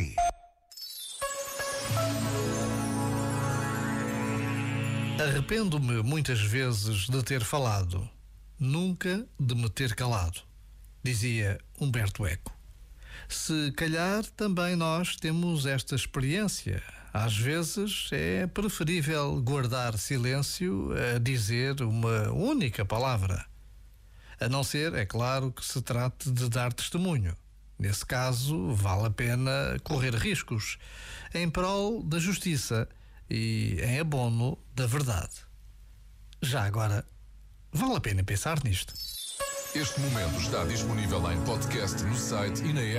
si. Arrependo-me muitas vezes de ter falado, nunca de me ter calado, dizia Humberto Eco. Se calhar também nós temos esta experiência. Às vezes é preferível guardar silêncio a dizer uma única palavra. A não ser, é claro, que se trate de dar testemunho. Nesse caso, vale a pena correr riscos em prol da justiça e em abono da verdade. Já agora, vale a pena pensar nisto. Este momento está disponível em podcast no site e na app.